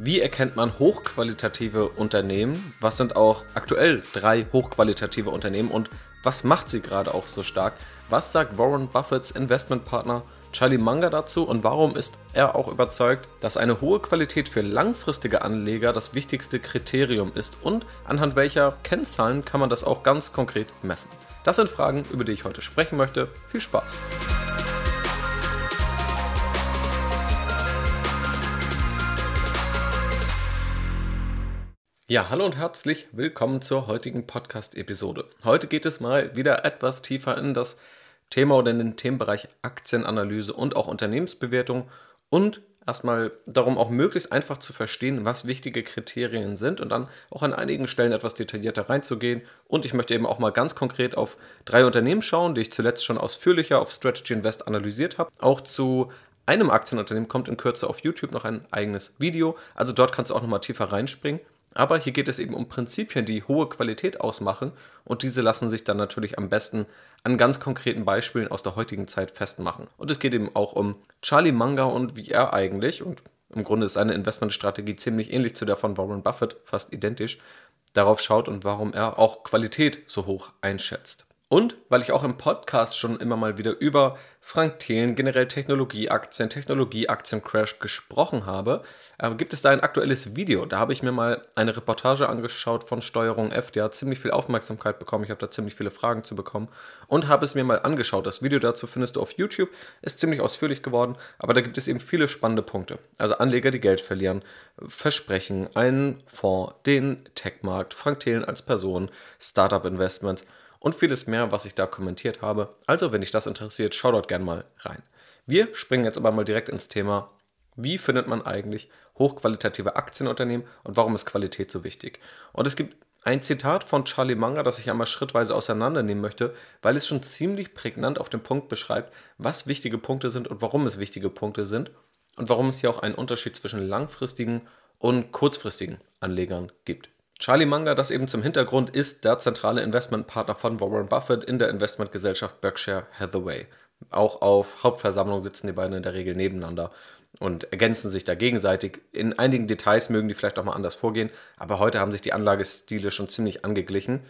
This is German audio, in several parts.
Wie erkennt man hochqualitative Unternehmen? Was sind auch aktuell drei hochqualitative Unternehmen und was macht sie gerade auch so stark? Was sagt Warren Buffetts Investmentpartner Charlie Munger dazu und warum ist er auch überzeugt, dass eine hohe Qualität für langfristige Anleger das wichtigste Kriterium ist und anhand welcher Kennzahlen kann man das auch ganz konkret messen? Das sind Fragen, über die ich heute sprechen möchte. Viel Spaß! Ja, hallo und herzlich willkommen zur heutigen Podcast-Episode. Heute geht es mal wieder etwas tiefer in das Thema oder in den Themenbereich Aktienanalyse und auch Unternehmensbewertung und erstmal darum auch möglichst einfach zu verstehen, was wichtige Kriterien sind und dann auch an einigen Stellen etwas detaillierter reinzugehen. Und ich möchte eben auch mal ganz konkret auf drei Unternehmen schauen, die ich zuletzt schon ausführlicher auf Strategy Invest analysiert habe. Auch zu einem Aktienunternehmen kommt in Kürze auf YouTube noch ein eigenes Video. Also dort kannst du auch nochmal tiefer reinspringen. Aber hier geht es eben um Prinzipien, die hohe Qualität ausmachen und diese lassen sich dann natürlich am besten an ganz konkreten Beispielen aus der heutigen Zeit festmachen. Und es geht eben auch um Charlie Munger und wie er eigentlich, und im Grunde ist seine Investmentstrategie ziemlich ähnlich zu der von Warren Buffett, fast identisch, darauf schaut und warum er auch Qualität so hoch einschätzt. Und weil ich auch im Podcast schon immer mal wieder über Frank Thelen, generell Technologieaktien, Technologieaktiencrash gesprochen habe, äh, gibt es da ein aktuelles Video. Da habe ich mir mal eine Reportage angeschaut von Steuerung F, die hat ziemlich viel Aufmerksamkeit bekommen. Ich habe da ziemlich viele Fragen zu bekommen und habe es mir mal angeschaut. Das Video dazu findest du auf YouTube, ist ziemlich ausführlich geworden, aber da gibt es eben viele spannende Punkte. Also Anleger, die Geld verlieren, Versprechen, einen Fonds, den Techmarkt, Frank Thelen als Person, Startup-Investments und vieles mehr, was ich da kommentiert habe. Also, wenn dich das interessiert, schau dort gerne mal rein. Wir springen jetzt aber mal direkt ins Thema, wie findet man eigentlich hochqualitative Aktienunternehmen und warum ist Qualität so wichtig? Und es gibt ein Zitat von Charlie Munger, das ich einmal schrittweise auseinandernehmen möchte, weil es schon ziemlich prägnant auf den Punkt beschreibt, was wichtige Punkte sind und warum es wichtige Punkte sind und warum es hier auch einen Unterschied zwischen langfristigen und kurzfristigen Anlegern gibt. Charlie Munger, das eben zum Hintergrund, ist der zentrale Investmentpartner von Warren Buffett in der Investmentgesellschaft Berkshire Hathaway. Auch auf Hauptversammlungen sitzen die beiden in der Regel nebeneinander und ergänzen sich da gegenseitig. In einigen Details mögen die vielleicht auch mal anders vorgehen, aber heute haben sich die Anlagestile schon ziemlich angeglichen.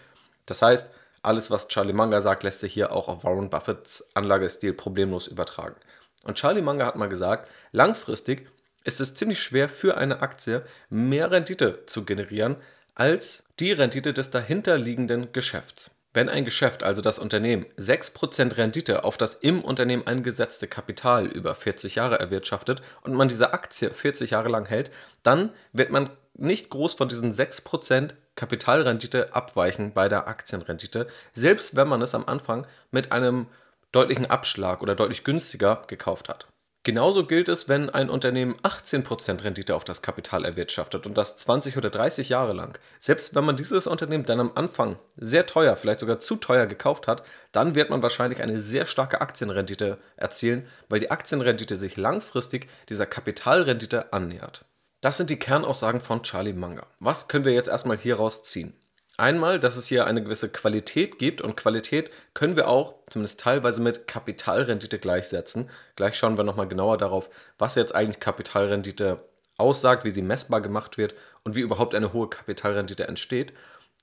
Das heißt, alles, was Charlie Munger sagt, lässt sich hier auch auf Warren Buffetts Anlagestil problemlos übertragen. Und Charlie Munger hat mal gesagt, langfristig ist es ziemlich schwer für eine Aktie mehr Rendite zu generieren, als die Rendite des dahinterliegenden Geschäfts. Wenn ein Geschäft, also das Unternehmen, 6% Rendite auf das im Unternehmen eingesetzte Kapital über 40 Jahre erwirtschaftet und man diese Aktie 40 Jahre lang hält, dann wird man nicht groß von diesen 6% Kapitalrendite abweichen bei der Aktienrendite, selbst wenn man es am Anfang mit einem deutlichen Abschlag oder deutlich günstiger gekauft hat. Genauso gilt es, wenn ein Unternehmen 18% Rendite auf das Kapital erwirtschaftet und das 20 oder 30 Jahre lang. Selbst wenn man dieses Unternehmen dann am Anfang sehr teuer, vielleicht sogar zu teuer gekauft hat, dann wird man wahrscheinlich eine sehr starke Aktienrendite erzielen, weil die Aktienrendite sich langfristig dieser Kapitalrendite annähert. Das sind die Kernaussagen von Charlie Munger. Was können wir jetzt erstmal hieraus ziehen? Einmal, dass es hier eine gewisse Qualität gibt und Qualität können wir auch zumindest teilweise mit Kapitalrendite gleichsetzen. Gleich schauen wir nochmal genauer darauf, was jetzt eigentlich Kapitalrendite aussagt, wie sie messbar gemacht wird und wie überhaupt eine hohe Kapitalrendite entsteht.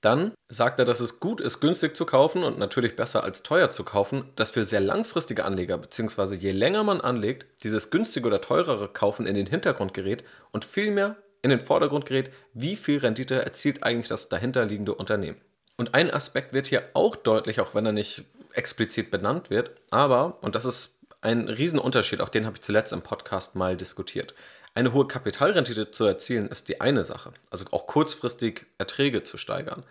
Dann sagt er, dass es gut ist, günstig zu kaufen und natürlich besser als teuer zu kaufen, dass für sehr langfristige Anleger, beziehungsweise je länger man anlegt, dieses günstige oder teurere Kaufen in den Hintergrund gerät und vielmehr in den Vordergrund gerät, wie viel Rendite erzielt eigentlich das dahinterliegende Unternehmen. Und ein Aspekt wird hier auch deutlich, auch wenn er nicht explizit benannt wird, aber, und das ist ein Riesenunterschied, auch den habe ich zuletzt im Podcast mal diskutiert. Eine hohe Kapitalrendite zu erzielen ist die eine Sache, also auch kurzfristig Erträge zu steigern.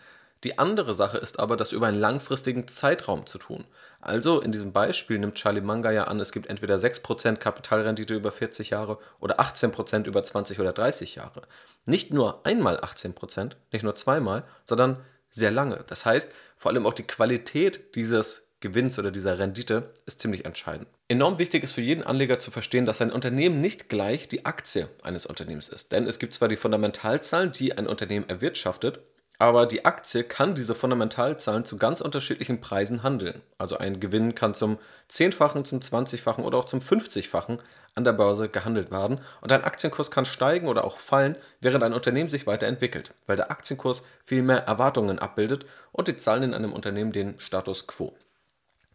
Die andere Sache ist aber, das über einen langfristigen Zeitraum zu tun. Also in diesem Beispiel nimmt Charlie Manga ja an, es gibt entweder 6% Kapitalrendite über 40 Jahre oder 18% über 20 oder 30 Jahre. Nicht nur einmal 18%, nicht nur zweimal, sondern sehr lange. Das heißt, vor allem auch die Qualität dieses Gewinns oder dieser Rendite ist ziemlich entscheidend. Enorm wichtig ist für jeden Anleger zu verstehen, dass ein Unternehmen nicht gleich die Aktie eines Unternehmens ist. Denn es gibt zwar die Fundamentalzahlen, die ein Unternehmen erwirtschaftet, aber die Aktie kann diese Fundamentalzahlen zu ganz unterschiedlichen Preisen handeln. Also ein Gewinn kann zum Zehnfachen, zum Zwanzigfachen oder auch zum Fünfzigfachen an der Börse gehandelt werden. Und ein Aktienkurs kann steigen oder auch fallen, während ein Unternehmen sich weiterentwickelt, weil der Aktienkurs viel mehr Erwartungen abbildet und die Zahlen in einem Unternehmen den Status quo.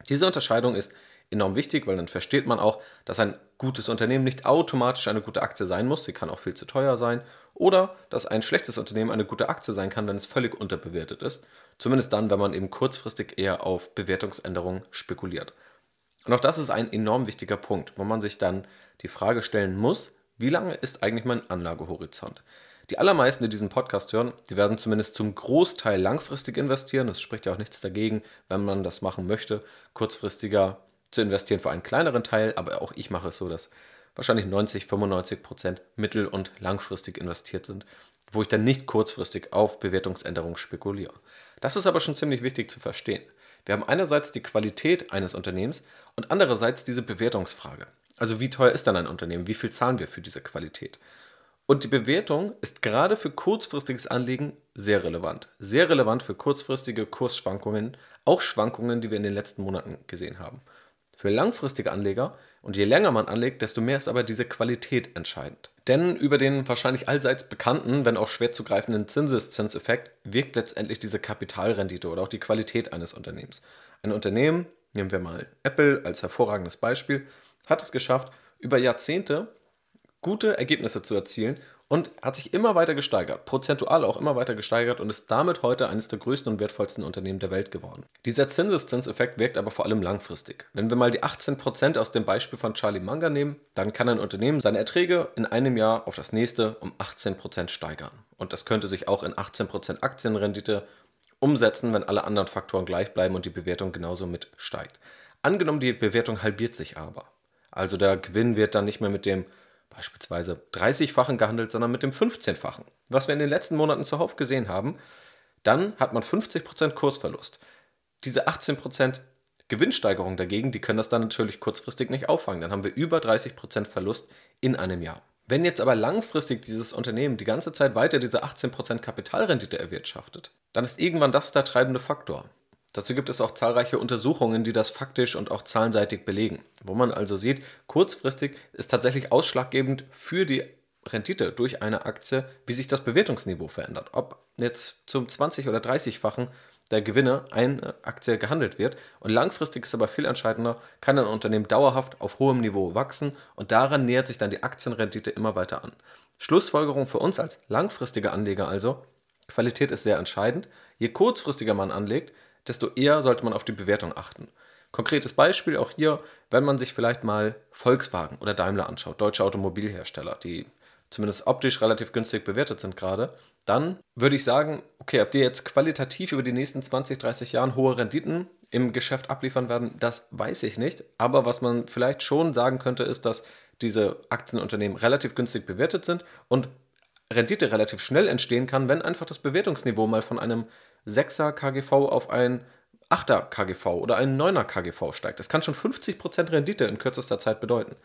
Diese Unterscheidung ist enorm wichtig, weil dann versteht man auch, dass ein gutes Unternehmen nicht automatisch eine gute Aktie sein muss. Sie kann auch viel zu teuer sein. Oder dass ein schlechtes Unternehmen eine gute Aktie sein kann, wenn es völlig unterbewertet ist. Zumindest dann, wenn man eben kurzfristig eher auf Bewertungsänderungen spekuliert. Und auch das ist ein enorm wichtiger Punkt, wo man sich dann die Frage stellen muss, wie lange ist eigentlich mein Anlagehorizont? Die allermeisten, die diesen Podcast hören, die werden zumindest zum Großteil langfristig investieren. Es spricht ja auch nichts dagegen, wenn man das machen möchte, kurzfristiger zu investieren für einen kleineren Teil, aber auch ich mache es so, dass wahrscheinlich 90, 95 Prozent mittel- und langfristig investiert sind, wo ich dann nicht kurzfristig auf Bewertungsänderungen spekuliere. Das ist aber schon ziemlich wichtig zu verstehen. Wir haben einerseits die Qualität eines Unternehmens und andererseits diese Bewertungsfrage. Also wie teuer ist dann ein Unternehmen? Wie viel zahlen wir für diese Qualität? Und die Bewertung ist gerade für kurzfristiges Anlegen sehr relevant. Sehr relevant für kurzfristige Kursschwankungen, auch Schwankungen, die wir in den letzten Monaten gesehen haben. Für langfristige Anleger und je länger man anlegt, desto mehr ist aber diese Qualität entscheidend. Denn über den wahrscheinlich allseits bekannten, wenn auch schwer zu greifenden Zinseszinseffekt wirkt letztendlich diese Kapitalrendite oder auch die Qualität eines Unternehmens. Ein Unternehmen, nehmen wir mal Apple als hervorragendes Beispiel, hat es geschafft, über Jahrzehnte gute Ergebnisse zu erzielen und hat sich immer weiter gesteigert, prozentual auch immer weiter gesteigert und ist damit heute eines der größten und wertvollsten Unternehmen der Welt geworden. Dieser Zinseszinseffekt wirkt aber vor allem langfristig. Wenn wir mal die 18% aus dem Beispiel von Charlie Munger nehmen, dann kann ein Unternehmen seine Erträge in einem Jahr auf das nächste um 18% steigern. Und das könnte sich auch in 18% Aktienrendite umsetzen, wenn alle anderen Faktoren gleich bleiben und die Bewertung genauso mit steigt. Angenommen, die Bewertung halbiert sich aber. Also der Gewinn wird dann nicht mehr mit dem beispielsweise 30-fachen gehandelt, sondern mit dem 15-fachen. Was wir in den letzten Monaten zuhauf gesehen haben, dann hat man 50% Kursverlust. Diese 18% Gewinnsteigerung dagegen, die können das dann natürlich kurzfristig nicht auffangen. Dann haben wir über 30% Verlust in einem Jahr. Wenn jetzt aber langfristig dieses Unternehmen die ganze Zeit weiter diese 18% Kapitalrendite erwirtschaftet, dann ist irgendwann das der treibende Faktor. Dazu gibt es auch zahlreiche Untersuchungen, die das faktisch und auch zahlenseitig belegen, wo man also sieht, kurzfristig ist tatsächlich ausschlaggebend für die Rendite durch eine Aktie, wie sich das Bewertungsniveau verändert. Ob jetzt zum 20- oder 30-fachen der Gewinne eine Aktie gehandelt wird. Und langfristig ist aber viel entscheidender, kann ein Unternehmen dauerhaft auf hohem Niveau wachsen und daran nähert sich dann die Aktienrendite immer weiter an. Schlussfolgerung für uns als langfristige Anleger also, Qualität ist sehr entscheidend. Je kurzfristiger man anlegt, desto eher sollte man auf die Bewertung achten. Konkretes Beispiel auch hier, wenn man sich vielleicht mal Volkswagen oder Daimler anschaut, deutsche Automobilhersteller, die zumindest optisch relativ günstig bewertet sind gerade, dann würde ich sagen, okay, ob die jetzt qualitativ über die nächsten 20, 30 Jahre hohe Renditen im Geschäft abliefern werden, das weiß ich nicht. Aber was man vielleicht schon sagen könnte, ist, dass diese Aktienunternehmen relativ günstig bewertet sind und Rendite relativ schnell entstehen kann, wenn einfach das Bewertungsniveau mal von einem 6er KGV auf ein 8er KGV oder ein 9er KGV steigt. Das kann schon 50% Rendite in kürzester Zeit bedeuten.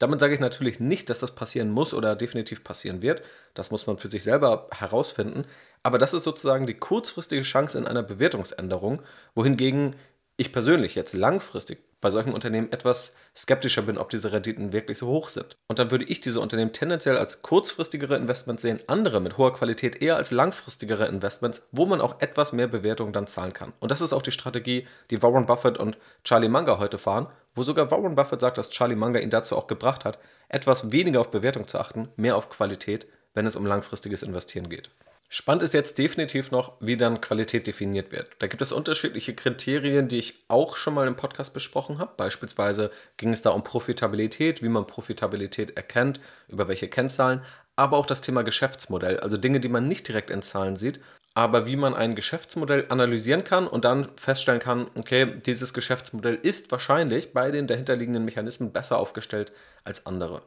Damit sage ich natürlich nicht, dass das passieren muss oder definitiv passieren wird. Das muss man für sich selber herausfinden. Aber das ist sozusagen die kurzfristige Chance in einer Bewertungsänderung, wohingegen ich persönlich jetzt langfristig bei solchen Unternehmen etwas skeptischer bin, ob diese Renditen wirklich so hoch sind. Und dann würde ich diese Unternehmen tendenziell als kurzfristigere Investments sehen, andere mit hoher Qualität eher als langfristigere Investments, wo man auch etwas mehr Bewertung dann zahlen kann. Und das ist auch die Strategie, die Warren Buffett und Charlie Munger heute fahren, wo sogar Warren Buffett sagt, dass Charlie Munger ihn dazu auch gebracht hat, etwas weniger auf Bewertung zu achten, mehr auf Qualität, wenn es um langfristiges Investieren geht. Spannend ist jetzt definitiv noch, wie dann Qualität definiert wird. Da gibt es unterschiedliche Kriterien, die ich auch schon mal im Podcast besprochen habe. Beispielsweise ging es da um Profitabilität, wie man Profitabilität erkennt, über welche Kennzahlen, aber auch das Thema Geschäftsmodell, also Dinge, die man nicht direkt in Zahlen sieht, aber wie man ein Geschäftsmodell analysieren kann und dann feststellen kann, okay, dieses Geschäftsmodell ist wahrscheinlich bei den dahinterliegenden Mechanismen besser aufgestellt als andere.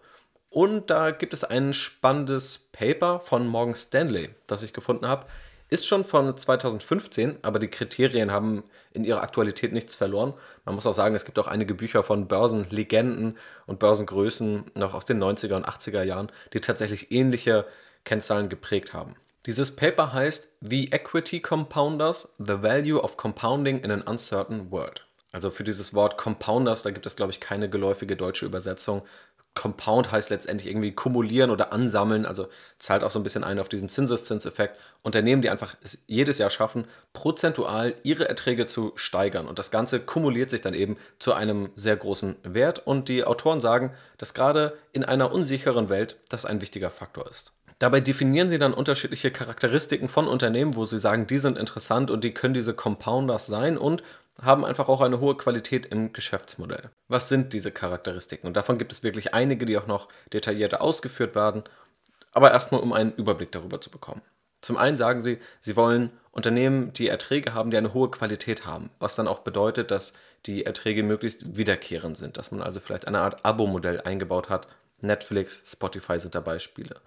Und da gibt es ein spannendes Paper von Morgan Stanley, das ich gefunden habe. Ist schon von 2015, aber die Kriterien haben in ihrer Aktualität nichts verloren. Man muss auch sagen, es gibt auch einige Bücher von Börsenlegenden und Börsengrößen noch aus den 90er und 80er Jahren, die tatsächlich ähnliche Kennzahlen geprägt haben. Dieses Paper heißt The Equity Compounders, The Value of Compounding in an Uncertain World. Also für dieses Wort Compounders, da gibt es, glaube ich, keine geläufige deutsche Übersetzung. Compound heißt letztendlich irgendwie kumulieren oder ansammeln, also zahlt auch so ein bisschen ein auf diesen Zinseszinseffekt. Unternehmen, die einfach es jedes Jahr schaffen, prozentual ihre Erträge zu steigern. Und das Ganze kumuliert sich dann eben zu einem sehr großen Wert. Und die Autoren sagen, dass gerade in einer unsicheren Welt das ein wichtiger Faktor ist. Dabei definieren sie dann unterschiedliche Charakteristiken von Unternehmen, wo sie sagen, die sind interessant und die können diese Compounders sein und haben einfach auch eine hohe Qualität im Geschäftsmodell. Was sind diese Charakteristiken? Und davon gibt es wirklich einige, die auch noch detaillierter ausgeführt werden, aber erstmal um einen Überblick darüber zu bekommen. Zum einen sagen sie, sie wollen Unternehmen, die Erträge haben, die eine hohe Qualität haben, was dann auch bedeutet, dass die Erträge möglichst wiederkehrend sind, dass man also vielleicht eine Art Abo-Modell eingebaut hat. Netflix, Spotify sind da Beispiele.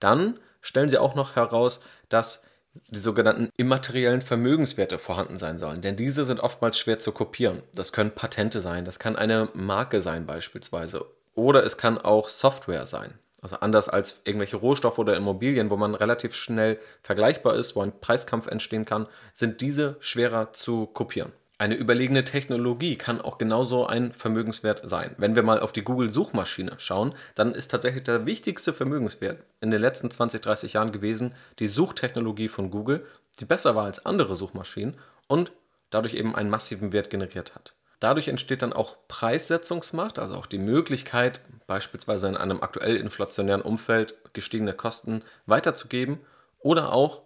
Dann stellen sie auch noch heraus, dass die sogenannten immateriellen Vermögenswerte vorhanden sein sollen. Denn diese sind oftmals schwer zu kopieren. Das können Patente sein, das kann eine Marke sein beispielsweise. Oder es kann auch Software sein. Also anders als irgendwelche Rohstoffe oder Immobilien, wo man relativ schnell vergleichbar ist, wo ein Preiskampf entstehen kann, sind diese schwerer zu kopieren. Eine überlegene Technologie kann auch genauso ein Vermögenswert sein. Wenn wir mal auf die Google-Suchmaschine schauen, dann ist tatsächlich der wichtigste Vermögenswert in den letzten 20, 30 Jahren gewesen die Suchtechnologie von Google, die besser war als andere Suchmaschinen und dadurch eben einen massiven Wert generiert hat. Dadurch entsteht dann auch Preissetzungsmacht, also auch die Möglichkeit, beispielsweise in einem aktuell inflationären Umfeld gestiegene Kosten weiterzugeben oder auch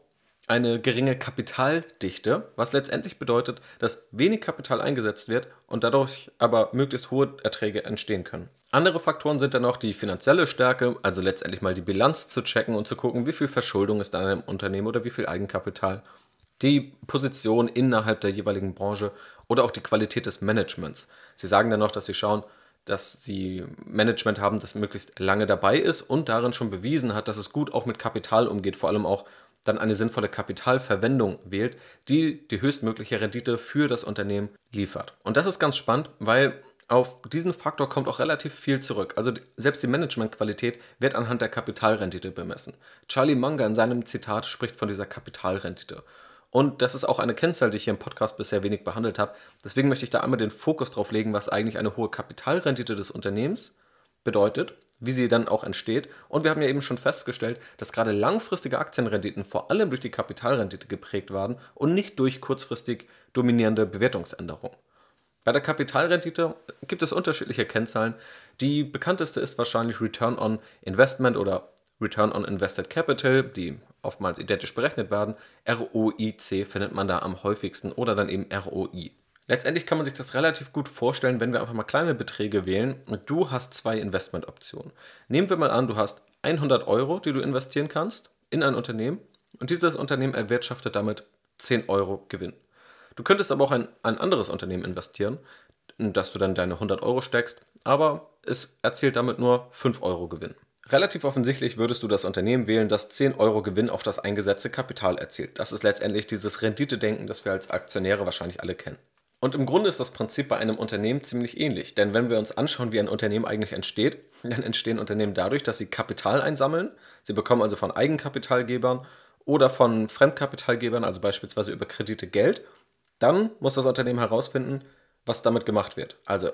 eine geringe Kapitaldichte, was letztendlich bedeutet, dass wenig Kapital eingesetzt wird und dadurch aber möglichst hohe Erträge entstehen können. Andere Faktoren sind dann auch die finanzielle Stärke, also letztendlich mal die Bilanz zu checken und zu gucken, wie viel Verschuldung ist da in einem Unternehmen oder wie viel Eigenkapital, die Position innerhalb der jeweiligen Branche oder auch die Qualität des Managements. Sie sagen dann noch, dass sie schauen, dass sie Management haben, das möglichst lange dabei ist und darin schon bewiesen hat, dass es gut auch mit Kapital umgeht, vor allem auch dann eine sinnvolle Kapitalverwendung wählt, die die höchstmögliche Rendite für das Unternehmen liefert. Und das ist ganz spannend, weil auf diesen Faktor kommt auch relativ viel zurück. Also selbst die Managementqualität wird anhand der Kapitalrendite bemessen. Charlie Munger in seinem Zitat spricht von dieser Kapitalrendite. Und das ist auch eine Kennzahl, die ich hier im Podcast bisher wenig behandelt habe. Deswegen möchte ich da einmal den Fokus drauf legen, was eigentlich eine hohe Kapitalrendite des Unternehmens bedeutet wie sie dann auch entsteht. Und wir haben ja eben schon festgestellt, dass gerade langfristige Aktienrenditen vor allem durch die Kapitalrendite geprägt waren und nicht durch kurzfristig dominierende Bewertungsänderungen. Bei der Kapitalrendite gibt es unterschiedliche Kennzahlen. Die bekannteste ist wahrscheinlich Return on Investment oder Return on Invested Capital, die oftmals identisch berechnet werden. ROIC findet man da am häufigsten oder dann eben ROI. Letztendlich kann man sich das relativ gut vorstellen, wenn wir einfach mal kleine Beträge wählen und du hast zwei Investmentoptionen. Nehmen wir mal an, du hast 100 Euro, die du investieren kannst in ein Unternehmen und dieses Unternehmen erwirtschaftet damit 10 Euro Gewinn. Du könntest aber auch in ein anderes Unternehmen investieren, in das du dann deine 100 Euro steckst, aber es erzielt damit nur 5 Euro Gewinn. Relativ offensichtlich würdest du das Unternehmen wählen, das 10 Euro Gewinn auf das eingesetzte Kapital erzielt. Das ist letztendlich dieses Renditedenken, das wir als Aktionäre wahrscheinlich alle kennen. Und im Grunde ist das Prinzip bei einem Unternehmen ziemlich ähnlich. Denn wenn wir uns anschauen, wie ein Unternehmen eigentlich entsteht, dann entstehen Unternehmen dadurch, dass sie Kapital einsammeln. Sie bekommen also von Eigenkapitalgebern oder von Fremdkapitalgebern, also beispielsweise über Kredite Geld. Dann muss das Unternehmen herausfinden, was damit gemacht wird. Also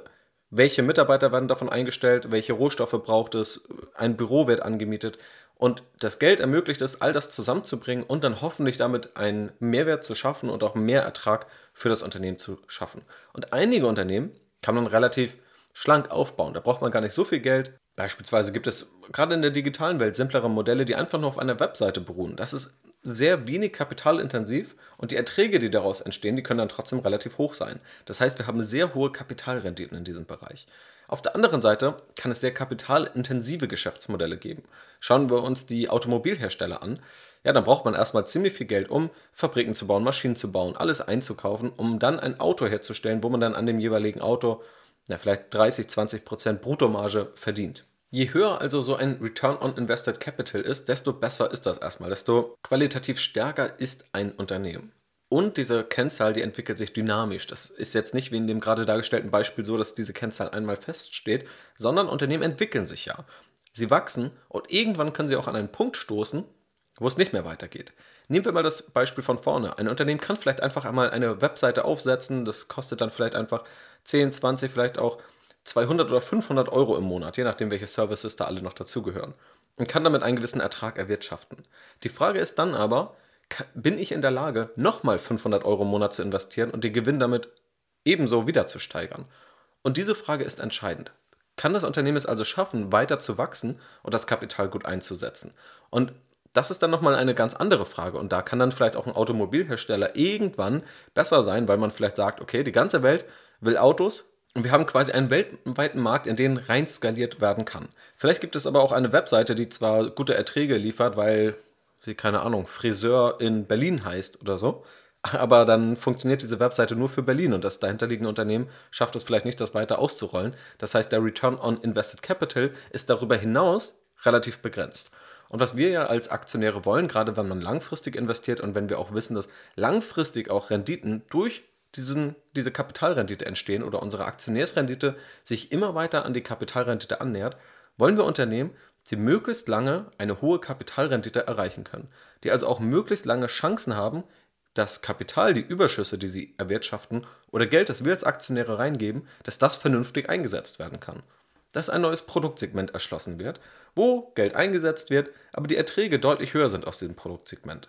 welche Mitarbeiter werden davon eingestellt, welche Rohstoffe braucht es, ein Büro wird angemietet und das Geld ermöglicht es, all das zusammenzubringen und dann hoffentlich damit einen Mehrwert zu schaffen und auch mehr Ertrag für das Unternehmen zu schaffen. Und einige Unternehmen kann man relativ schlank aufbauen. Da braucht man gar nicht so viel Geld. Beispielsweise gibt es gerade in der digitalen Welt simplere Modelle, die einfach nur auf einer Webseite beruhen. Das ist sehr wenig kapitalintensiv und die Erträge, die daraus entstehen, die können dann trotzdem relativ hoch sein. Das heißt, wir haben sehr hohe Kapitalrenditen in diesem Bereich. Auf der anderen Seite kann es sehr kapitalintensive Geschäftsmodelle geben. Schauen wir uns die Automobilhersteller an. Ja, dann braucht man erstmal ziemlich viel Geld, um Fabriken zu bauen, Maschinen zu bauen, alles einzukaufen, um dann ein Auto herzustellen, wo man dann an dem jeweiligen Auto ja, vielleicht 30, 20 Prozent Bruttomarge verdient. Je höher also so ein Return on Invested Capital ist, desto besser ist das erstmal, desto qualitativ stärker ist ein Unternehmen. Und diese Kennzahl, die entwickelt sich dynamisch. Das ist jetzt nicht wie in dem gerade dargestellten Beispiel so, dass diese Kennzahl einmal feststeht, sondern Unternehmen entwickeln sich ja. Sie wachsen und irgendwann können sie auch an einen Punkt stoßen, wo es nicht mehr weitergeht. Nehmen wir mal das Beispiel von vorne. Ein Unternehmen kann vielleicht einfach einmal eine Webseite aufsetzen, das kostet dann vielleicht einfach 10, 20, vielleicht auch 200 oder 500 Euro im Monat, je nachdem, welche Services da alle noch dazugehören. Und kann damit einen gewissen Ertrag erwirtschaften. Die Frage ist dann aber, bin ich in der Lage, nochmal 500 Euro im Monat zu investieren und den Gewinn damit ebenso wieder zu steigern? Und diese Frage ist entscheidend. Kann das Unternehmen es also schaffen, weiter zu wachsen und das Kapital gut einzusetzen? Und das ist dann nochmal eine ganz andere Frage. Und da kann dann vielleicht auch ein Automobilhersteller irgendwann besser sein, weil man vielleicht sagt, okay, die ganze Welt will Autos, und wir haben quasi einen weltweiten Markt, in den rein skaliert werden kann. Vielleicht gibt es aber auch eine Webseite, die zwar gute Erträge liefert, weil sie, keine Ahnung, Friseur in Berlin heißt oder so, aber dann funktioniert diese Webseite nur für Berlin und das dahinterliegende Unternehmen schafft es vielleicht nicht, das weiter auszurollen. Das heißt, der Return on Invested Capital ist darüber hinaus relativ begrenzt. Und was wir ja als Aktionäre wollen, gerade wenn man langfristig investiert und wenn wir auch wissen, dass langfristig auch Renditen durch diesen, diese Kapitalrendite entstehen oder unsere Aktionärsrendite sich immer weiter an die Kapitalrendite annähert, wollen wir Unternehmen, die möglichst lange eine hohe Kapitalrendite erreichen können, die also auch möglichst lange Chancen haben, das Kapital, die Überschüsse, die sie erwirtschaften oder Geld, das wir als Aktionäre reingeben, dass das vernünftig eingesetzt werden kann. Dass ein neues Produktsegment erschlossen wird, wo Geld eingesetzt wird, aber die Erträge deutlich höher sind aus diesem Produktsegment.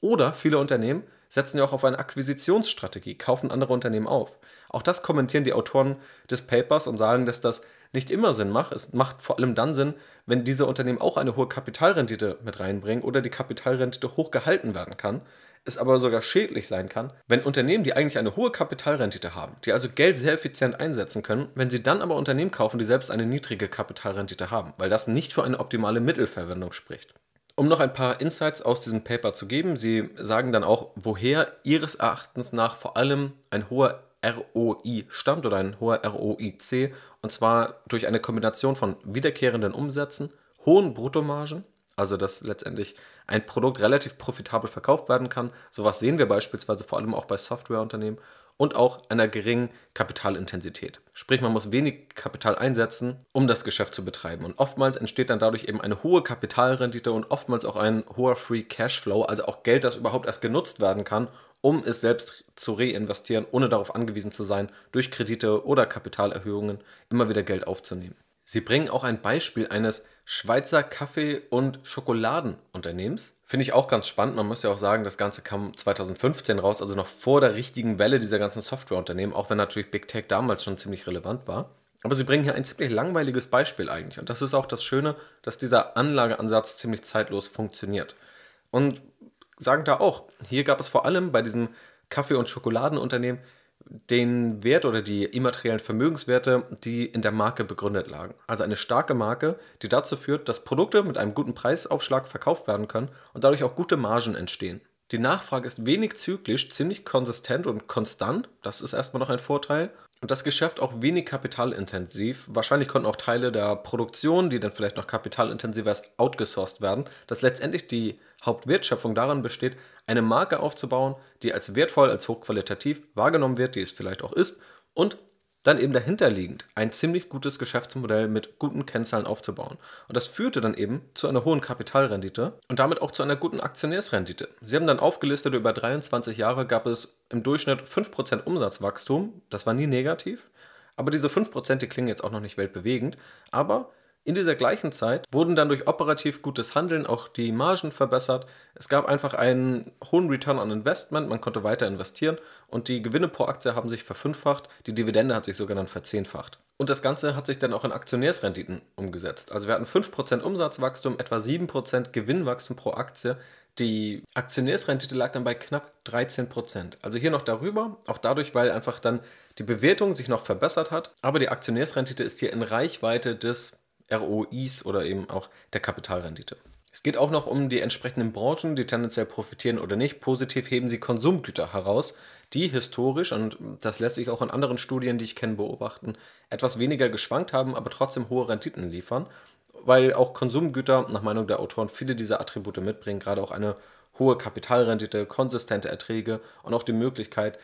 Oder viele Unternehmen setzen ja auch auf eine Akquisitionsstrategie, kaufen andere Unternehmen auf. Auch das kommentieren die Autoren des Papers und sagen, dass das nicht immer Sinn macht. Es macht vor allem dann Sinn, wenn diese Unternehmen auch eine hohe Kapitalrendite mit reinbringen oder die Kapitalrendite hoch gehalten werden kann, es aber sogar schädlich sein kann, wenn Unternehmen, die eigentlich eine hohe Kapitalrendite haben, die also Geld sehr effizient einsetzen können, wenn sie dann aber Unternehmen kaufen, die selbst eine niedrige Kapitalrendite haben, weil das nicht für eine optimale Mittelverwendung spricht. Um noch ein paar Insights aus diesem Paper zu geben, Sie sagen dann auch, woher Ihres Erachtens nach vor allem ein hoher ROI stammt oder ein hoher ROIC, und zwar durch eine Kombination von wiederkehrenden Umsätzen, hohen Bruttomargen, also dass letztendlich ein Produkt relativ profitabel verkauft werden kann. Sowas sehen wir beispielsweise vor allem auch bei Softwareunternehmen und auch einer geringen Kapitalintensität. Sprich, man muss wenig Kapital einsetzen, um das Geschäft zu betreiben. Und oftmals entsteht dann dadurch eben eine hohe Kapitalrendite und oftmals auch ein hoher Free Cashflow, also auch Geld, das überhaupt erst genutzt werden kann, um es selbst zu reinvestieren, ohne darauf angewiesen zu sein, durch Kredite oder Kapitalerhöhungen immer wieder Geld aufzunehmen. Sie bringen auch ein Beispiel eines Schweizer Kaffee- und Schokoladenunternehmens. Finde ich auch ganz spannend. Man muss ja auch sagen, das Ganze kam 2015 raus, also noch vor der richtigen Welle dieser ganzen Softwareunternehmen, auch wenn natürlich Big Tech damals schon ziemlich relevant war. Aber sie bringen hier ein ziemlich langweiliges Beispiel eigentlich. Und das ist auch das Schöne, dass dieser Anlageansatz ziemlich zeitlos funktioniert. Und sagen da auch, hier gab es vor allem bei diesem Kaffee- und Schokoladenunternehmen den Wert oder die immateriellen Vermögenswerte, die in der Marke begründet lagen. Also eine starke Marke, die dazu führt, dass Produkte mit einem guten Preisaufschlag verkauft werden können und dadurch auch gute Margen entstehen. Die Nachfrage ist wenig zyklisch, ziemlich konsistent und konstant. Das ist erstmal noch ein Vorteil. Und das Geschäft auch wenig kapitalintensiv. Wahrscheinlich konnten auch Teile der Produktion, die dann vielleicht noch kapitalintensiver ist, outgesourced werden, dass letztendlich die Hauptwertschöpfung daran besteht, eine Marke aufzubauen, die als wertvoll, als hochqualitativ wahrgenommen wird, die es vielleicht auch ist, und dann eben dahinterliegend ein ziemlich gutes Geschäftsmodell mit guten Kennzahlen aufzubauen. Und das führte dann eben zu einer hohen Kapitalrendite und damit auch zu einer guten Aktionärsrendite. Sie haben dann aufgelistet, über 23 Jahre gab es im Durchschnitt 5% Umsatzwachstum. Das war nie negativ. Aber diese 5% die klingen jetzt auch noch nicht weltbewegend. Aber in dieser gleichen Zeit wurden dann durch operativ gutes Handeln auch die Margen verbessert. Es gab einfach einen hohen Return on Investment, man konnte weiter investieren und die Gewinne pro Aktie haben sich verfünffacht, die Dividende hat sich sogar dann verzehnfacht. Und das Ganze hat sich dann auch in Aktionärsrenditen umgesetzt. Also wir hatten 5% Umsatzwachstum, etwa 7% Gewinnwachstum pro Aktie. Die Aktionärsrendite lag dann bei knapp 13%. Also hier noch darüber, auch dadurch, weil einfach dann die Bewertung sich noch verbessert hat. Aber die Aktionärsrendite ist hier in Reichweite des ROIs oder eben auch der Kapitalrendite. Es geht auch noch um die entsprechenden Branchen, die tendenziell profitieren oder nicht. Positiv heben sie Konsumgüter heraus, die historisch, und das lässt sich auch in anderen Studien, die ich kenne, beobachten, etwas weniger geschwankt haben, aber trotzdem hohe Renditen liefern, weil auch Konsumgüter nach Meinung der Autoren viele dieser Attribute mitbringen, gerade auch eine hohe Kapitalrendite, konsistente Erträge und auch die Möglichkeit,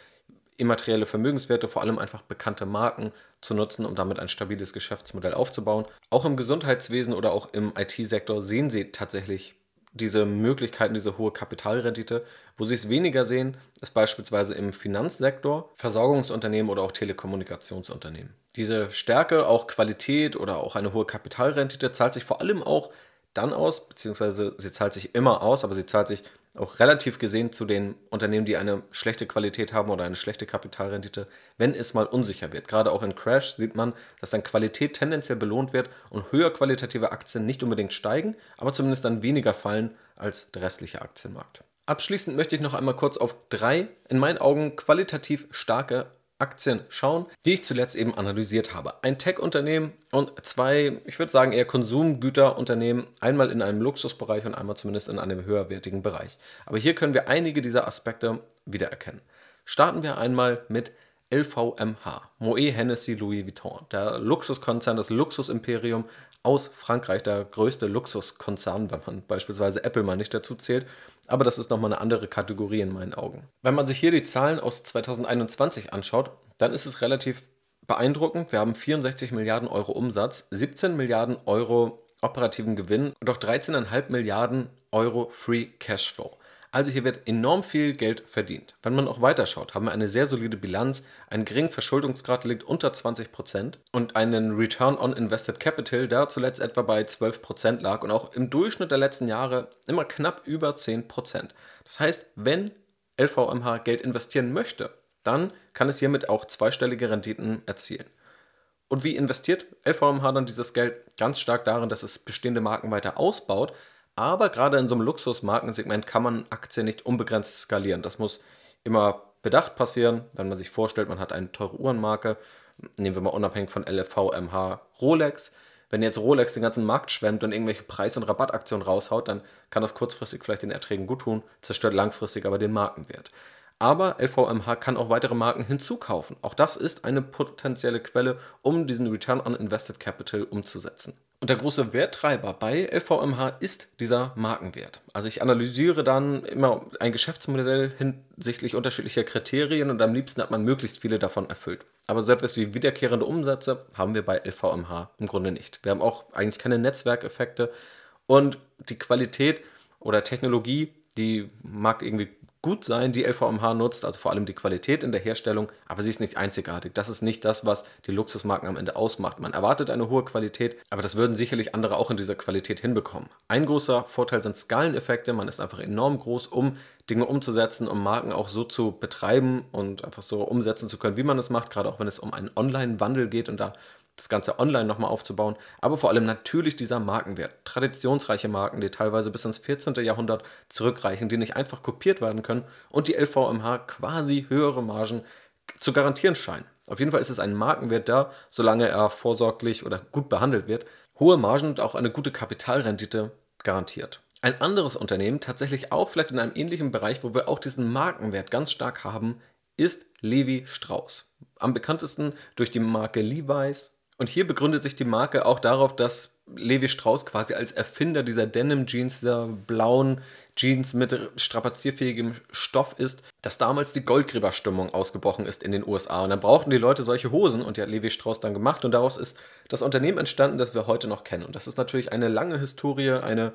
immaterielle Vermögenswerte, vor allem einfach bekannte Marken zu nutzen, um damit ein stabiles Geschäftsmodell aufzubauen. Auch im Gesundheitswesen oder auch im IT-Sektor sehen Sie tatsächlich diese Möglichkeiten, diese hohe Kapitalrendite. Wo sie es weniger sehen, ist beispielsweise im Finanzsektor, Versorgungsunternehmen oder auch Telekommunikationsunternehmen. Diese Stärke, auch Qualität oder auch eine hohe Kapitalrendite zahlt sich vor allem auch dann aus, beziehungsweise sie zahlt sich immer aus, aber sie zahlt sich auch relativ gesehen zu den Unternehmen, die eine schlechte Qualität haben oder eine schlechte Kapitalrendite, wenn es mal unsicher wird. Gerade auch in Crash sieht man, dass dann Qualität tendenziell belohnt wird und höher qualitative Aktien nicht unbedingt steigen, aber zumindest dann weniger fallen als der restliche Aktienmarkt. Abschließend möchte ich noch einmal kurz auf drei in meinen Augen qualitativ starke Aktien schauen, die ich zuletzt eben analysiert habe. Ein Tech-Unternehmen und zwei, ich würde sagen, eher Konsumgüterunternehmen, einmal in einem Luxusbereich und einmal zumindest in einem höherwertigen Bereich. Aber hier können wir einige dieser Aspekte wiedererkennen. Starten wir einmal mit LVMH, Moet Hennessy Louis Vuitton, der Luxuskonzern, das Luxusimperium aus Frankreich, der größte Luxuskonzern, wenn man beispielsweise Apple mal nicht dazu zählt. Aber das ist nochmal eine andere Kategorie in meinen Augen. Wenn man sich hier die Zahlen aus 2021 anschaut, dann ist es relativ beeindruckend. Wir haben 64 Milliarden Euro Umsatz, 17 Milliarden Euro operativen Gewinn und auch 13,5 Milliarden Euro Free Cashflow. Also hier wird enorm viel Geld verdient. Wenn man auch weiterschaut, haben wir eine sehr solide Bilanz, ein geringen Verschuldungsgrad liegt unter 20% und einen Return on Invested Capital, der zuletzt etwa bei 12% lag und auch im Durchschnitt der letzten Jahre immer knapp über 10%. Das heißt, wenn LVMH Geld investieren möchte, dann kann es hiermit auch zweistellige Renditen erzielen. Und wie investiert LVMH dann dieses Geld? Ganz stark darin, dass es bestehende Marken weiter ausbaut, aber gerade in so einem Luxusmarkensegment kann man Aktien nicht unbegrenzt skalieren. Das muss immer bedacht passieren, wenn man sich vorstellt, man hat eine teure Uhrenmarke. Nehmen wir mal unabhängig von LFVMH Rolex. Wenn jetzt Rolex den ganzen Markt schwemmt und irgendwelche Preis- und Rabattaktionen raushaut, dann kann das kurzfristig vielleicht den Erträgen gut tun, zerstört langfristig aber den Markenwert. Aber LVMH kann auch weitere Marken hinzukaufen. Auch das ist eine potenzielle Quelle, um diesen Return on Invested Capital umzusetzen. Und der große Werttreiber bei LVMH ist dieser Markenwert. Also ich analysiere dann immer ein Geschäftsmodell hinsichtlich unterschiedlicher Kriterien und am liebsten hat man möglichst viele davon erfüllt. Aber so etwas wie wiederkehrende Umsätze haben wir bei LVMH im Grunde nicht. Wir haben auch eigentlich keine Netzwerkeffekte und die Qualität oder Technologie, die mag irgendwie gut sein, die LVMH nutzt, also vor allem die Qualität in der Herstellung, aber sie ist nicht einzigartig. Das ist nicht das, was die Luxusmarken am Ende ausmacht. Man erwartet eine hohe Qualität, aber das würden sicherlich andere auch in dieser Qualität hinbekommen. Ein großer Vorteil sind Skaleneffekte. Man ist einfach enorm groß, um Dinge umzusetzen, um Marken auch so zu betreiben und einfach so umsetzen zu können, wie man es macht, gerade auch wenn es um einen Online-Wandel geht und da das Ganze online nochmal aufzubauen, aber vor allem natürlich dieser Markenwert. Traditionsreiche Marken, die teilweise bis ins 14. Jahrhundert zurückreichen, die nicht einfach kopiert werden können und die LVMH quasi höhere Margen zu garantieren scheinen. Auf jeden Fall ist es ein Markenwert da, solange er vorsorglich oder gut behandelt wird. Hohe Margen und auch eine gute Kapitalrendite garantiert. Ein anderes Unternehmen, tatsächlich auch vielleicht in einem ähnlichen Bereich, wo wir auch diesen Markenwert ganz stark haben, ist Levi Strauss. Am bekanntesten durch die Marke Levi's und hier begründet sich die Marke auch darauf, dass Levi Strauss quasi als Erfinder dieser Denim Jeans, dieser blauen Jeans mit strapazierfähigem Stoff ist, dass damals die Goldgräberstimmung ausgebrochen ist in den USA. Und dann brauchten die Leute solche Hosen und die hat Levi Strauss dann gemacht und daraus ist das Unternehmen entstanden, das wir heute noch kennen. Und das ist natürlich eine lange Historie, eine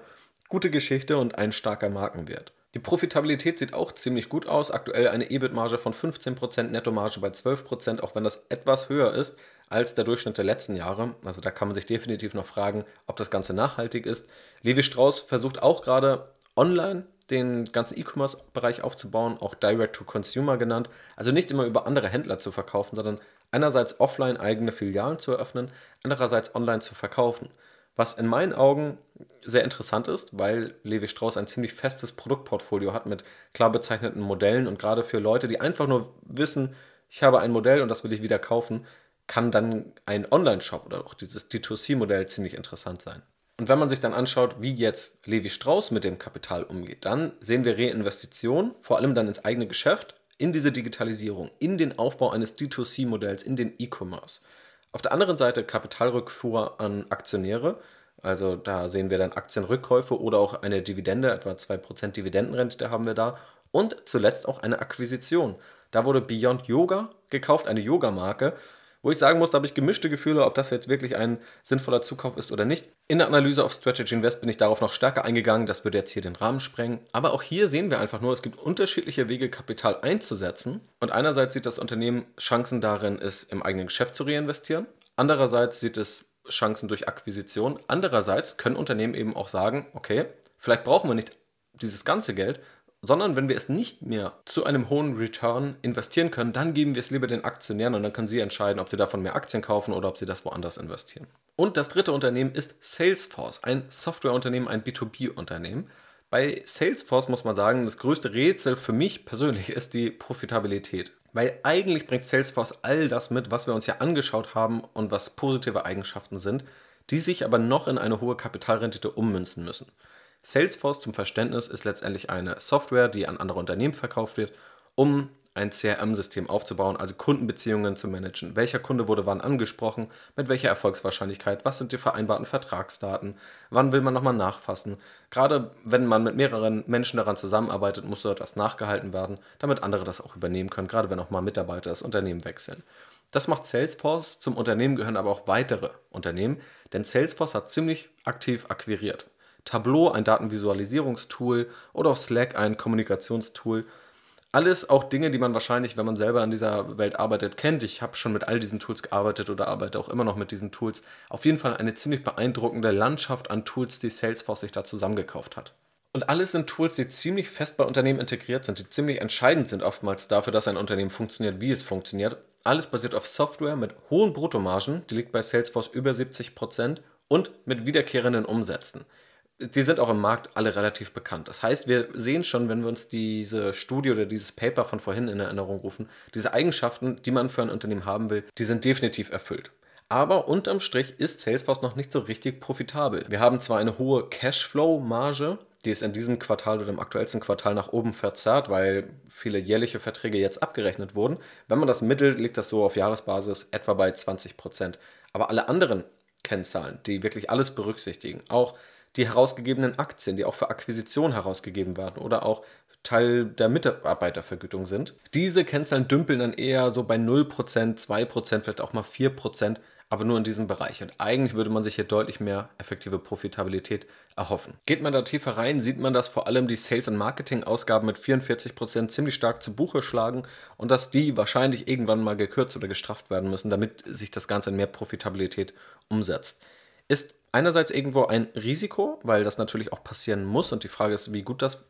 gute Geschichte und ein starker Markenwert. Die Profitabilität sieht auch ziemlich gut aus. Aktuell eine EBIT-Marge von 15%, Nettomarge bei 12%, auch wenn das etwas höher ist als der Durchschnitt der letzten Jahre. Also da kann man sich definitiv noch fragen, ob das Ganze nachhaltig ist. Levi Strauss versucht auch gerade online den ganzen E-Commerce-Bereich aufzubauen, auch Direct-to-Consumer genannt. Also nicht immer über andere Händler zu verkaufen, sondern einerseits offline eigene Filialen zu eröffnen, andererseits online zu verkaufen. Was in meinen Augen sehr interessant ist, weil Levi Strauss ein ziemlich festes Produktportfolio hat mit klar bezeichneten Modellen und gerade für Leute, die einfach nur wissen, ich habe ein Modell und das will ich wieder kaufen, kann dann ein Online-Shop oder auch dieses D2C-Modell ziemlich interessant sein. Und wenn man sich dann anschaut, wie jetzt Levi Strauss mit dem Kapital umgeht, dann sehen wir Reinvestitionen, vor allem dann ins eigene Geschäft, in diese Digitalisierung, in den Aufbau eines D2C-Modells, in den E-Commerce. Auf der anderen Seite Kapitalrückfuhr an Aktionäre, also da sehen wir dann Aktienrückkäufe oder auch eine Dividende, etwa 2% Dividendenrendite haben wir da. Und zuletzt auch eine Akquisition. Da wurde Beyond Yoga gekauft, eine Yoga-Marke, wo ich sagen muss, da habe ich gemischte Gefühle, ob das jetzt wirklich ein sinnvoller Zukauf ist oder nicht. In der Analyse auf Strategy Invest bin ich darauf noch stärker eingegangen, das würde jetzt hier den Rahmen sprengen. Aber auch hier sehen wir einfach nur, es gibt unterschiedliche Wege, Kapital einzusetzen. Und einerseits sieht das Unternehmen Chancen darin, es im eigenen Geschäft zu reinvestieren. Andererseits sieht es Chancen durch Akquisition. Andererseits können Unternehmen eben auch sagen, okay, vielleicht brauchen wir nicht dieses ganze Geld, sondern wenn wir es nicht mehr zu einem hohen Return investieren können, dann geben wir es lieber den Aktionären und dann können sie entscheiden, ob sie davon mehr Aktien kaufen oder ob sie das woanders investieren. Und das dritte Unternehmen ist Salesforce, ein Softwareunternehmen, ein B2B-Unternehmen. Bei Salesforce muss man sagen, das größte Rätsel für mich persönlich ist die Profitabilität. Weil eigentlich bringt Salesforce all das mit, was wir uns ja angeschaut haben und was positive Eigenschaften sind, die sich aber noch in eine hohe Kapitalrendite ummünzen müssen. Salesforce zum Verständnis ist letztendlich eine Software, die an andere Unternehmen verkauft wird, um ein CRM-System aufzubauen, also Kundenbeziehungen zu managen. Welcher Kunde wurde wann angesprochen, mit welcher Erfolgswahrscheinlichkeit, was sind die vereinbarten Vertragsdaten, wann will man nochmal nachfassen. Gerade wenn man mit mehreren Menschen daran zusammenarbeitet, muss dort was nachgehalten werden, damit andere das auch übernehmen können, gerade wenn auch mal Mitarbeiter das Unternehmen wechseln. Das macht Salesforce, zum Unternehmen gehören aber auch weitere Unternehmen, denn Salesforce hat ziemlich aktiv akquiriert. Tableau ein Datenvisualisierungstool oder auch Slack ein Kommunikationstool. Alles auch Dinge, die man wahrscheinlich, wenn man selber in dieser Welt arbeitet, kennt. Ich habe schon mit all diesen Tools gearbeitet oder arbeite auch immer noch mit diesen Tools. Auf jeden Fall eine ziemlich beeindruckende Landschaft an Tools, die Salesforce sich da zusammengekauft hat. Und alles sind Tools, die ziemlich fest bei Unternehmen integriert sind, die ziemlich entscheidend sind oftmals dafür, dass ein Unternehmen funktioniert, wie es funktioniert. Alles basiert auf Software mit hohen Bruttomargen, die liegt bei Salesforce über 70% und mit wiederkehrenden Umsätzen die sind auch im Markt alle relativ bekannt. Das heißt, wir sehen schon, wenn wir uns diese Studie oder dieses Paper von vorhin in Erinnerung rufen, diese Eigenschaften, die man für ein Unternehmen haben will, die sind definitiv erfüllt. Aber unterm Strich ist Salesforce noch nicht so richtig profitabel. Wir haben zwar eine hohe Cashflow-Marge, die ist in diesem Quartal oder im aktuellsten Quartal nach oben verzerrt, weil viele jährliche Verträge jetzt abgerechnet wurden. Wenn man das mittelt, liegt das so auf Jahresbasis etwa bei 20 Prozent. Aber alle anderen Kennzahlen, die wirklich alles berücksichtigen, auch die herausgegebenen Aktien, die auch für Akquisition herausgegeben werden oder auch Teil der Mitarbeitervergütung sind. Diese Kennzahlen dümpeln dann eher so bei 0%, 2%, vielleicht auch mal 4%, aber nur in diesem Bereich. Und eigentlich würde man sich hier deutlich mehr effektive Profitabilität erhoffen. Geht man da tiefer rein, sieht man, dass vor allem die Sales- und Marketing-Ausgaben mit 44% ziemlich stark zu Buche schlagen und dass die wahrscheinlich irgendwann mal gekürzt oder gestrafft werden müssen, damit sich das Ganze in mehr Profitabilität umsetzt. Ist einerseits irgendwo ein Risiko, weil das natürlich auch passieren muss und die Frage ist, wie gut das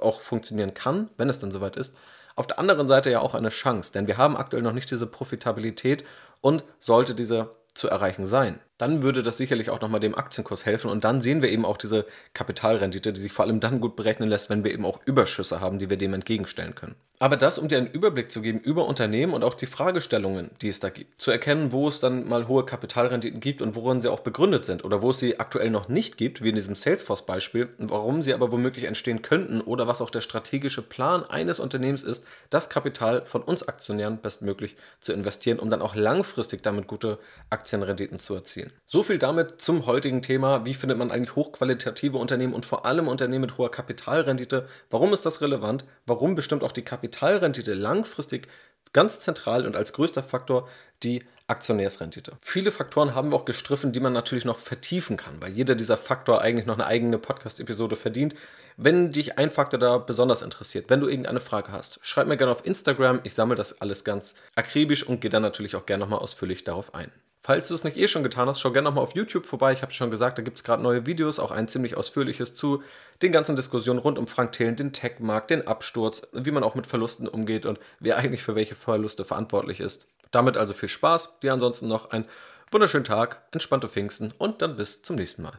auch funktionieren kann, wenn es dann soweit ist. Auf der anderen Seite ja auch eine Chance, denn wir haben aktuell noch nicht diese Profitabilität und sollte diese zu erreichen sein dann würde das sicherlich auch nochmal dem Aktienkurs helfen. Und dann sehen wir eben auch diese Kapitalrendite, die sich vor allem dann gut berechnen lässt, wenn wir eben auch Überschüsse haben, die wir dem entgegenstellen können. Aber das, um dir einen Überblick zu geben über Unternehmen und auch die Fragestellungen, die es da gibt, zu erkennen, wo es dann mal hohe Kapitalrenditen gibt und worin sie auch begründet sind oder wo es sie aktuell noch nicht gibt, wie in diesem Salesforce-Beispiel, warum sie aber womöglich entstehen könnten oder was auch der strategische Plan eines Unternehmens ist, das Kapital von uns Aktionären bestmöglich zu investieren, um dann auch langfristig damit gute Aktienrenditen zu erzielen. So viel damit zum heutigen Thema. Wie findet man eigentlich hochqualitative Unternehmen und vor allem Unternehmen mit hoher Kapitalrendite? Warum ist das relevant? Warum bestimmt auch die Kapitalrendite langfristig ganz zentral und als größter Faktor die Aktionärsrendite. Viele Faktoren haben wir auch gestriffen, die man natürlich noch vertiefen kann, weil jeder dieser Faktor eigentlich noch eine eigene Podcast-Episode verdient. Wenn dich ein Faktor da besonders interessiert, wenn du irgendeine Frage hast, schreib mir gerne auf Instagram. Ich sammle das alles ganz akribisch und gehe dann natürlich auch gerne nochmal ausführlich darauf ein. Falls du es nicht eh schon getan hast, schau gerne nochmal auf YouTube vorbei. Ich habe schon gesagt, da gibt es gerade neue Videos, auch ein ziemlich ausführliches zu den ganzen Diskussionen rund um Frank Thelen, den Tech-Markt, den Absturz, wie man auch mit Verlusten umgeht und wer eigentlich für welche Verluste verantwortlich ist. Damit also viel Spaß, dir ansonsten noch einen wunderschönen Tag, entspannte Pfingsten und dann bis zum nächsten Mal.